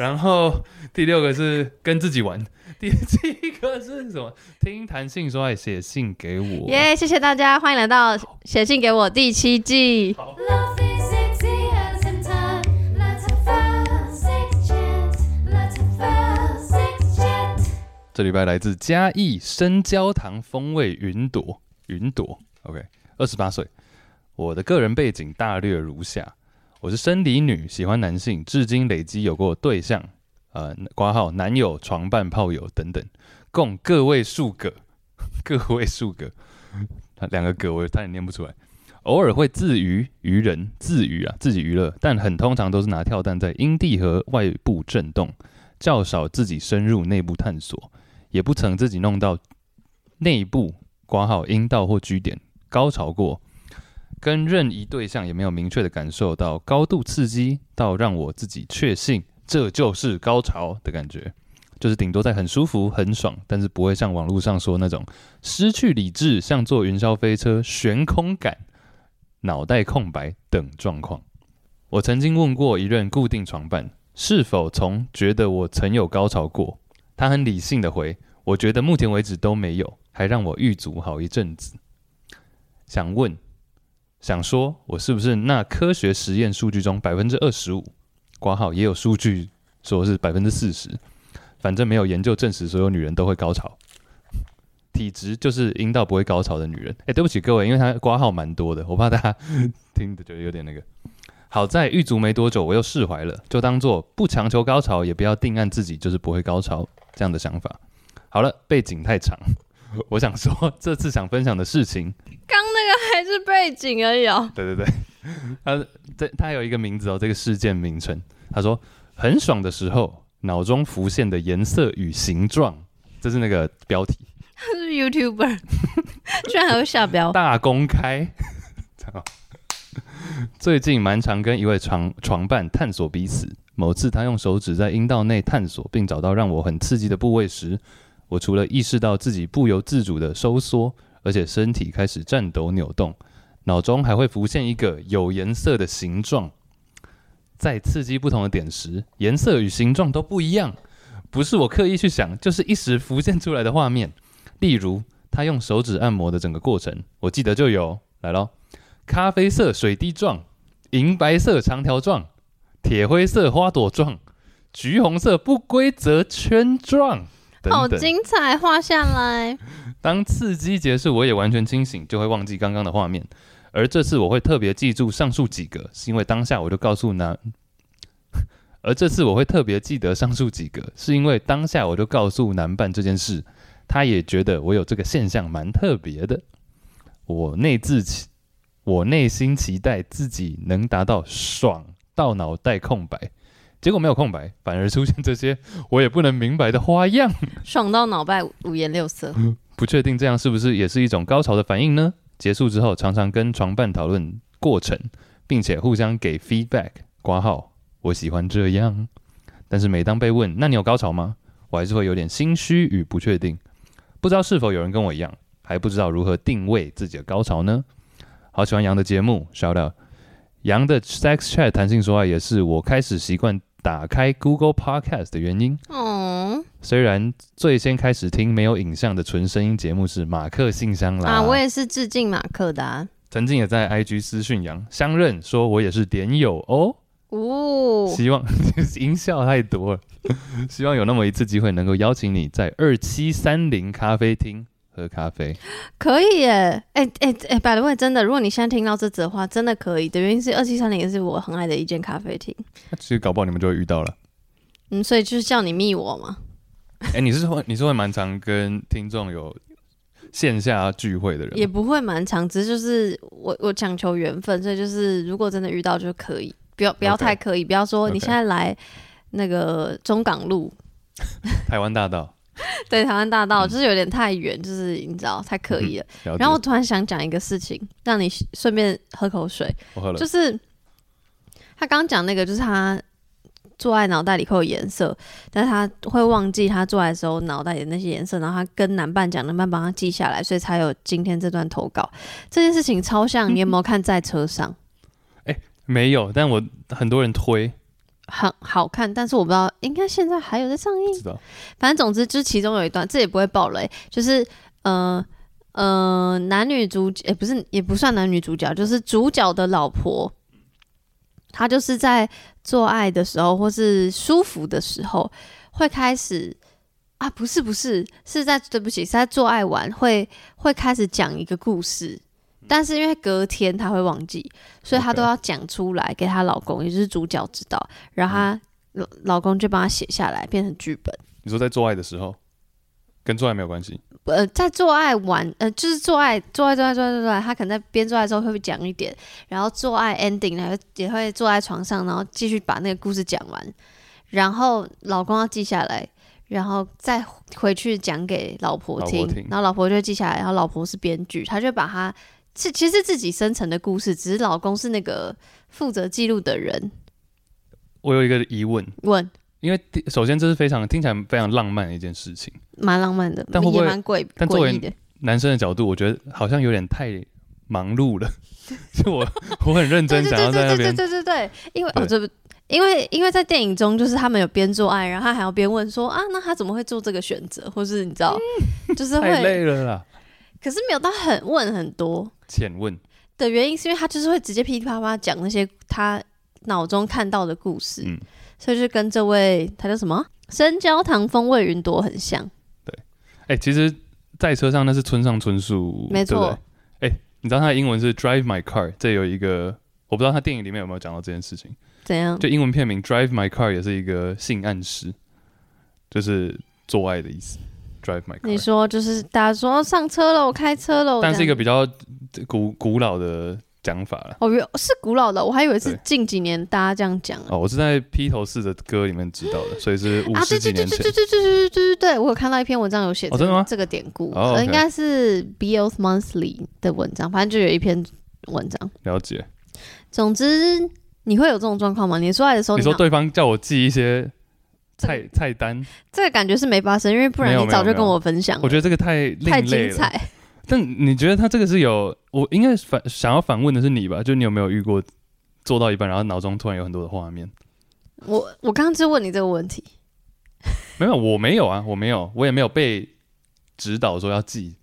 然后第六个是跟自己玩，第七个是什么？听弹性说爱，写信给我。耶，yeah, 谢谢大家，欢迎来到写信给我第七季。这礼拜来自嘉义生焦糖风味云朵，云朵，OK，二十八岁。我的个人背景大略如下：我是生理女，喜欢男性，至今累积有过对象，呃，挂号男友、床伴、炮友等等，共个位数个，个位数个，两个个我差点念不出来。偶尔会自娱娱人，自娱啊，自己娱乐，但很通常都是拿跳蛋在阴蒂和外部震动，较少自己深入内部探索。也不曾自己弄到内部挂号阴道或居点高潮过，跟任意对象也没有明确的感受到高度刺激到让我自己确信这就是高潮的感觉，就是顶多在很舒服很爽，但是不会像网络上说那种失去理智，像坐云霄飞车悬空感、脑袋空白等状况。我曾经问过一任固定床伴，是否从觉得我曾有高潮过。他很理性的回：“我觉得目前为止都没有，还让我郁卒好一阵子。想问，想说，我是不是那科学实验数据中百分之二十五？挂号也有数据说是百分之四十，反正没有研究证实所有女人都会高潮。体质就是阴道不会高潮的女人。哎，对不起各位，因为他挂号蛮多的，我怕大家听的觉得有点那个。”好在狱卒没多久，我又释怀了，就当做不强求高潮，也不要定案自己就是不会高潮这样的想法。好了，背景太长，我想说这次想分享的事情，是背景而已哦。对 对对，他这他有一个名字哦，这个事件名称。他说很爽的时候，脑中浮现的颜色与形状，这是那个标题。他是 YouTuber，居然还会下标，大公开。最近蛮常跟一位床床伴探索彼此。某次他用手指在阴道内探索，并找到让我很刺激的部位时，我除了意识到自己不由自主的收缩，而且身体开始颤抖扭动，脑中还会浮现一个有颜色的形状。在刺激不同的点时，颜色与形状都不一样，不是我刻意去想，就是一时浮现出来的画面。例如，他用手指按摩的整个过程，我记得就有来咯。咖啡色水滴状、银白色长条状、铁灰色花朵状、橘红色不规则圈状，等等。好精彩，画下来。当刺激结束，我也完全清醒，就会忘记刚刚的画面。而这次我会特别记住上述几个，是因为当下我就告诉男。而这次我会特别记得上述几个，是因为当下我就告诉男伴这件事，他也觉得我有这个现象蛮特别的。我内自期。我内心期待自己能达到爽到脑袋空白，结果没有空白，反而出现这些我也不能明白的花样。爽到脑袋五颜六色，不确定这样是不是也是一种高潮的反应呢？结束之后，常常跟床伴讨论过程，并且互相给 feedback。挂号我喜欢这样，但是每当被问那你有高潮吗？我还是会有点心虚与不确定，不知道是否有人跟我一样，还不知道如何定位自己的高潮呢？好喜欢杨的节目，shout out！杨的 Sex Chat 弹性说话也是我开始习惯打开 Google Podcast 的原因。哦，虽然最先开始听没有影像的纯声音节目是马克信箱啦，啊，我也是致敬马克的啊。曾经也在 IG 私讯杨相认，说我也是点友哦。哦，希望 音效太多了，希望有那么一次机会能够邀请你在二七三零咖啡厅。喝咖啡可以耶，哎哎哎，by the way，真的，如果你现在听到这则话，真的可以的原因是二七三零也是我很爱的一间咖啡厅。其实搞不好你们就会遇到了，嗯，所以就是叫你密我嘛。哎、欸，你是会你是会蛮常跟听众有线下聚会的人？也不会蛮常，只是就是我我讲求缘分，所以就是如果真的遇到就可以，不要不要太刻意，Okay. 不要说你现在来那个中港路，台湾大道。对，台湾大道就是有点太远，就是你知道太刻意了。嗯、了然后我突然想讲一个事情，让你顺便喝口水。我喝了。就是他刚刚讲那个，就是他坐在脑袋里会有颜色，但是他会忘记他坐在的时候脑袋里的那些颜色，然后他跟男伴讲，男伴帮他记下来，所以才有今天这段投稿。这件事情超像，你有没有看在车上？哎、欸，没有，但我很多人推。很好看，但是我不知道，应该现在还有在上映。反正总之就是其中有一段，这也不会爆雷，就是呃呃男女主角，也、欸、不是也不算男女主角，就是主角的老婆，她就是在做爱的时候或是舒服的时候，会开始啊，不是不是，是在对不起，是在做爱完会会开始讲一个故事。但是因为隔天她会忘记，所以她都要讲出来给她老公.也就是主角知道，然后她老老公就帮她写下来，变成剧本。你说在做爱的时候，跟做爱没有关系？呃，在做爱完，呃，就是做爱，做爱，做爱，做爱，做爱，他可能在边做爱的时候会讲一点，然后做爱 ending，然后也会坐在床上，然后继续把那个故事讲完，然后老公要记下来，然后再回去讲给老婆听，老婆听，然后老婆就记下来，然后老婆是编剧，他就把她。是，其实自己生成的故事，只是老公是那个负责记录的人。我有一个疑问，问，因为首先这是非常听起来非常浪漫的一件事情，蛮浪漫的，但会不会也蛮诡异的？但作为男生的角度，我觉得好像有点太忙碌了。就我我很认真想要在那边，对对对对对对对，因为哦这不，因为因为在电影中，就是他们有边做爱，然后他还要边问说啊，那他怎么会做这个选择？或是你知道，嗯、就是会太累了啦。可是没有到很问很多。浅问的原因是因为他就是会直接噼里啪啦讲那些他脑中看到的故事，嗯，所以就跟这位他叫什么深焦糖风味云朵很像。对，哎、欸，其实在车上那是村上春树，没错。哎、欸，你知道他的英文是 Drive My Car，这有一个我不知道他电影里面有没有讲到这件事情。怎样？就英文片名 Drive My Car 也是一个性暗示，就是做爱的意思。Drive My Car，你说就是大家说上车了，我开车了，但是一个比较。古古老的讲法了，哦，是古老的，我还以为是近几年大家这样讲哦。我是在披头士的歌里面知道的，所以是五十几年前。对对对对对对对对对对，我有看到一篇文章有写、这个，真的吗？这个典故，哦 okay、应该是 BL Monthly 的文章，反正就有一篇文章。了解。总之，你会有这种状况吗？你说来的时候你，你说对方叫我记一些菜菜单，这个感觉是没发生，因为不然你早就跟我分享了。我觉得这个太太精彩。但你觉得他这个是有？我应该反想要反问的是你吧？就你有没有遇过做到一半，然后脑中突然有很多的画面？我我刚刚就问你这个问题，没有，我没有啊，我没有，我也没有被指导说要记。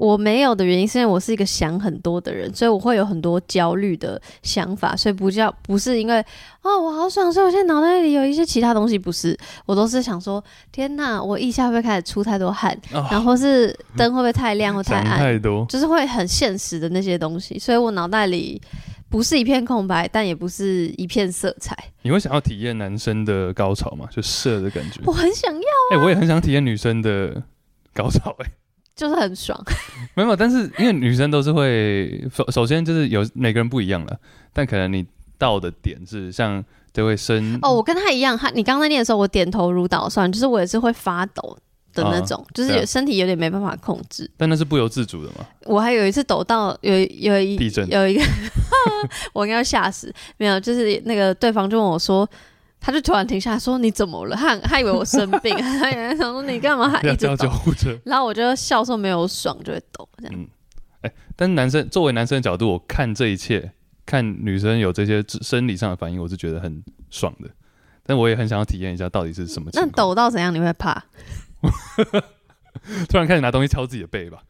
我没有的原因是因为我是一个想很多的人，所以我会有很多焦虑的想法，所以不叫不是因为哦我好爽，所以我现在脑袋里有一些其他东西，不是，我都是想说天哪，我腋下会不会开始出太多汗，哦、然后是 灯会不会太亮或太暗，太多，就是会很现实的那些东西，所以我脑袋里不是一片空白，但也不是一片色彩。你会想要体验男生的高潮吗？就射的感觉？我很想要啊，哎、欸，我也很想体验女生的高潮、欸，哎。就是很爽，没有，但是因为女生都是会首首先就是有每个人不一样了，但可能你到的点是像这位生哦，我跟他一样，他你刚才念的时候我点头如捣蒜，就是我也是会发抖的那种，啊、就是有身体有点没办法控制，但那是不由自主的嘛。我还有一次抖到有有一地震有一个，我应该要吓死，没有，就是那个对方就问我说。他就突然停下来说：“你怎么了？”他他以为我生病，他以为想说你干嘛还 一直抖？叫救护车。然后我就笑说没有爽就会抖这样。嗯，哎、欸，但是男生作为男生的角度，我看这一切，看女生有这些生理上的反应，我是觉得很爽的。但我也很想要体验一下到底是什么情况。那抖到怎样你会怕？突然开始拿东西敲自己的背吧，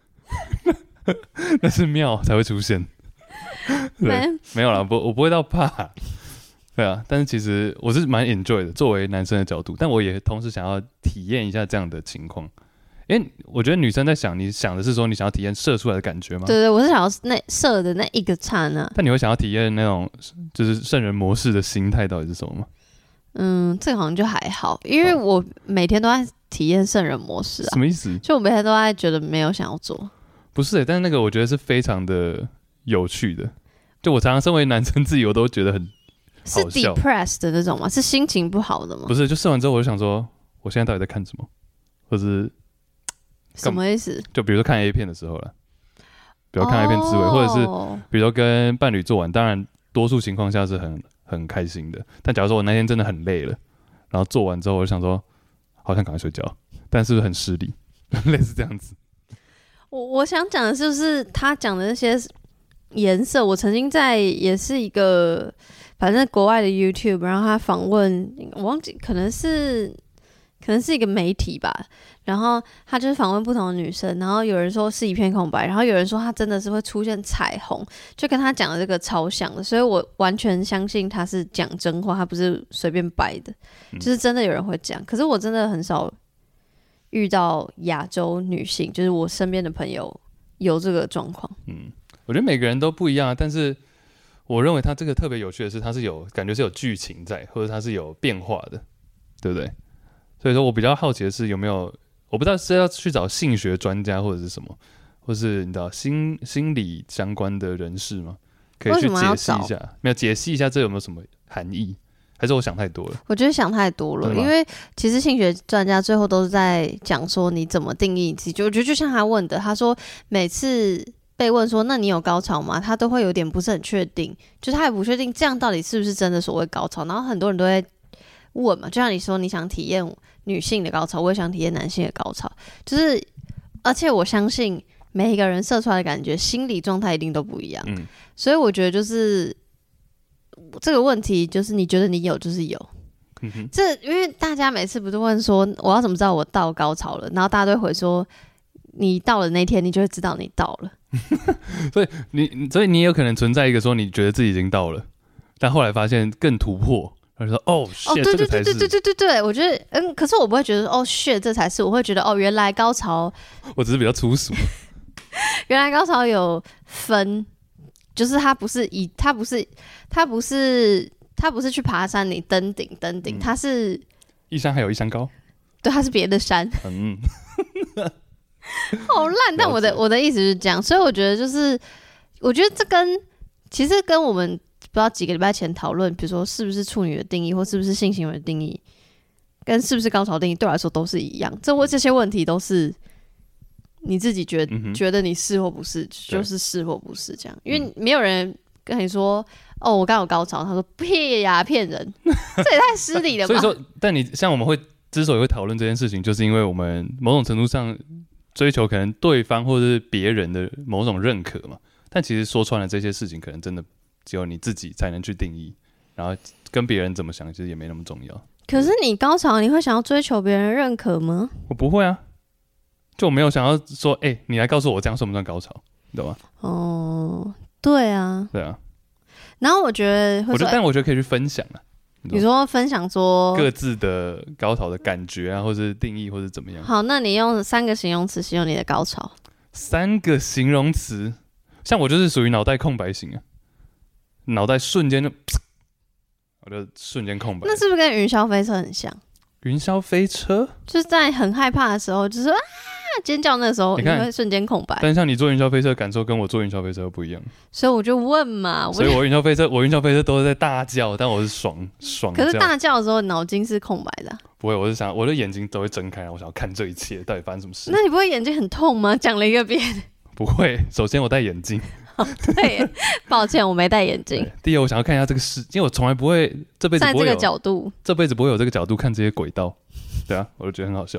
那是妙才会出现。没没有啦，不，我不会到怕。对啊，但是其实我是蛮 enjoy 的，作为男生的角度，但我也同时想要体验一下这样的情况，因为我觉得女生在想，你想的是说你想要体验射出来的感觉吗？对对，我是想要那射的那一个刹那。但你会想要体验那种就是圣人模式的心态到底是什么吗？嗯，这个好像就还好，因为我每天都在体验圣人模式啊。什么意思？就我每天都在觉得没有想要做。不是、欸，但是那个我觉得是非常的有趣的。就我常常身为男生自己，我都觉得很。是 depressed 的那种吗？是心情不好的吗？不是，就试完之后我就想说，我现在到底在看什么？或是什么意思？就比如说看 A 片的时候了，比如看 A 片滋味，哦、或者是比如说跟伴侣做完，当然多数情况下是很很开心的。但假如说我那天真的很累了，然后做完之后，我就想说，好像赶快睡觉，但是不是很失礼？类似这样子。我我想讲的就是他讲的那些颜色，我曾经在也是一个反正国外的 YouTube，然后他访问，我忘记可能是可能是一个媒体吧，然后他就是访问不同的女生，然后有人说是一片空白，然后有人说他真的是会出现彩虹，就跟他讲的这个超像的，所以我完全相信他是讲真话，他不是随便掰的，就是真的有人会讲，可是我真的很少。遇到亚洲女性，就是我身边的朋友有这个状况。嗯，我觉得每个人都不一样，但是我认为他这个特别有趣的是，它是有感觉是有剧情在，或者它是有变化的，对不对？所以说我比较好奇的是有没有，我不知道是要去找性学专家或者是什么，或是你知道心心理相关的人士吗？可以去解析一下，没有解析一下这有没有什么含义？还是我想太多了？我觉得想太多了，因为其实性学专家最后都是在讲说你怎么定义自己。就我觉得就像他问的，他说每次被问说那你有高潮吗？他都会有点不是很确定，就是他也不确定这样到底是不是真的所谓高潮。然后很多人都会问嘛，就像你说你想体验女性的高潮，我也想体验男性的高潮，就是而且我相信每一个人射出来的感觉，心理状态一定都不一样。嗯，所以我觉得就是。这个问题就是你觉得你有就是有，嗯、这因为大家每次不是问说我要怎么知道我到高潮了，然后大家都会说你到了那天你就会知道你到了，所以你所以你也有可能存在一个说你觉得自己已经到了，但后来发现更突破，他说哦，哦对对对对对对对对，我觉得嗯，可是我不会觉得哦，shit 这才是，我会觉得哦，原来高潮，我只是比较粗俗，原来高潮有分。就是他不是以他不是他不是他不是去爬山，你登顶登顶，它是一山还有一山高，对，它是别的山，嗯，好烂。但我的我的意思是这样，所以我觉得就是，我觉得这跟其实跟我们不知道几个礼拜前讨论，比如说是不是处女的定义，或是不是性行为的定义，跟是不是高潮定义，对我来说都是一样。这问这些问题都是。你自己觉得、嗯、觉得你是或不是，就是是或不是这样，因为没有人跟你说、嗯、哦，我刚有高潮，他说屁呀，骗人，这也太失礼了吧。所以说，但你像我们会之所以会讨论这件事情，就是因为我们某种程度上追求可能对方或者是别人的某种认可嘛。但其实说穿了这些事情，可能真的只有你自己才能去定义，然后跟别人怎么想，其实也没那么重要。可是你高潮，你会想要追求别人认可吗？我不会啊。就我没有想要说，哎、欸，你来告诉我这样算不算高潮，你懂吗？哦，对啊，对啊。然后我觉得，我觉得，但我觉得可以去分享啊。你，你说分享说各自的高潮的感觉啊，或是定义，或是怎么样？好，那你用三个形容词形容你的高潮。三个形容词，像我就是属于脑袋空白型啊，脑袋瞬间就，我就瞬间空白。那是不是跟云霄飞车很像？云霄飞车就是在很害怕的时候，就是啊。尖叫那时候，你看会瞬间空白。但像你坐云霄飞车感受跟我坐云霄飞车不一样，所以我就问嘛。所以我云霄飞车，我云霄飞车都是在大叫，但我是爽爽。可是大叫的时候，脑筋是空白的。不会，我是想我的眼睛都会睁开，我想要看这一切到底发生什么事。那你不会眼睛很痛吗？讲了一个遍。不会，首先我戴眼镜。对，抱歉，我没戴眼镜。第二，我想要看一下这个世，因为我从来不会这辈子在这个角度，这辈子不会有这个角度看这些轨道。对啊，我就觉得很好笑。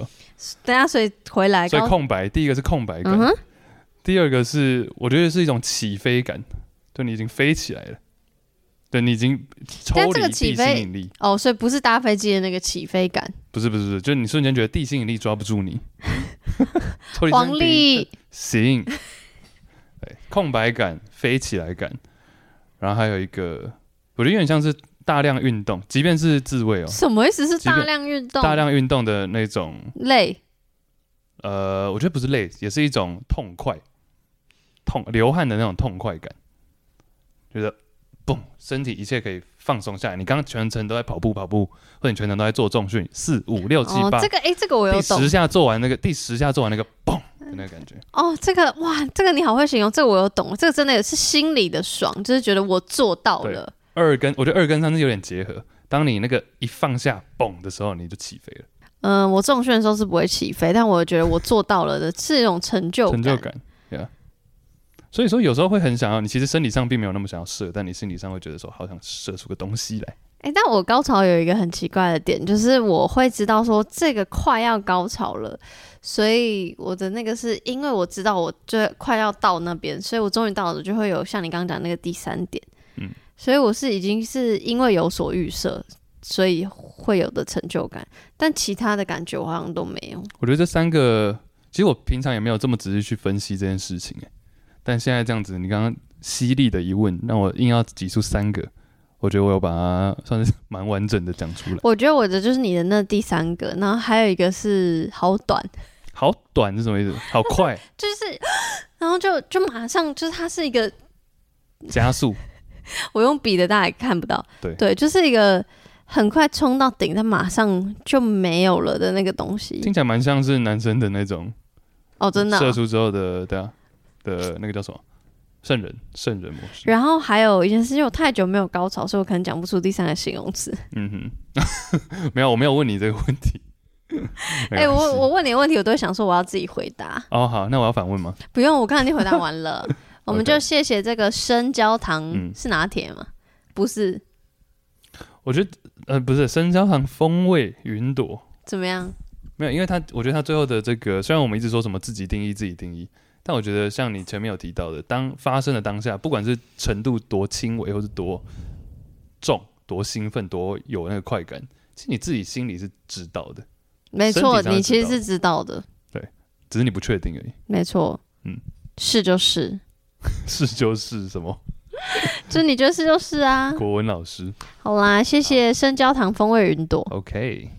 等下，所以回来，所以空白。第一个是空白感，嗯、第二个是我觉得是一种起飞感，就你已经飞起来了，对，你已经抽离地心引力。哦，所以不是搭飞机的那个起飞感，不是不是不是，就是你瞬间觉得地心引力抓不住你。黄历行，对，空白感、飞起来感，然后还有一个，我觉得有点像是。大量运动，即便是自慰哦。什么意思？是大量运动？大量运动的那种累。呃，我觉得不是累，也是一种痛快，痛流汗的那种痛快感。觉得嘣，身体一切可以放松下来。你刚刚全程都在跑步，跑步，或者你全程都在做重训，四五六七八。这个哎、欸，这个我有懂。第十下做完那个，第十下做完那个嘣的那个感觉。哦，这个哇，这个你好会形容，这个我有懂。这个真的也是心里的爽，就是觉得我做到了。二跟我觉得二跟三是有点结合。当你那个一放下嘣的时候，你就起飞了。嗯、呃，我重训的时候是不会起飞，但我觉得我做到了的是一种成就感。成就感，对啊。所以说有时候会很想要，你其实身体上并没有那么想要射，但你心理上会觉得说好想射出个东西来。哎、欸，但我高潮有一个很奇怪的点，就是我会知道说这个快要高潮了，所以我的那个是因为我知道我就快要到那边，所以我终于到了，就会有像你刚刚讲那个第三点。嗯，所以我是已经是因为有所预设。所以会有的成就感，但其他的感觉我好像都没有。我觉得这三个，其实我平常也没有这么仔细去分析这件事情，但现在这样子，你刚刚犀利的一问，让我硬要挤出三个，我觉得我有把它算是 蛮完整的讲出来。我觉得我的就是你的那第三个，然后还有一个是好短，好短是什么意思？好快，就是，然后就就马上就是它是一个加速，我用笔的大家也看不到，对对，就是一个。很快冲到顶，它马上就没有了的那个东西，听起来蛮像是男生的那种哦，真的、啊、射出之后的对啊的那个叫什么圣人圣人模式。然后还有一件事，因为我太久没有高潮，所以我可能讲不出第三个形容词。嗯哼，没有，我没有问你这个问题。哎、欸，我我问你的问题，我都会想说我要自己回答。哦，好，那我要反问吗？不用，我刚才已经回答完了。我们就谢谢这个生焦糖是拿铁吗？不是。我觉得呃不是生焦糖风味云朵怎么样？没有，因为他我觉得他最后的这个虽然我们一直说什么自己定义自己定义，但我觉得像你前面有提到的，当发生的当下，不管是程度多轻微，或是多重、多兴奋、多有那个快感，其实你自己心里是知道的。没错，你其实是知道的。对，只是你不确定而已。没错，嗯，是就是，是就是什么？就你觉得是就是啊，国文老师。好啦，谢谢生焦糖风味云朵。OK。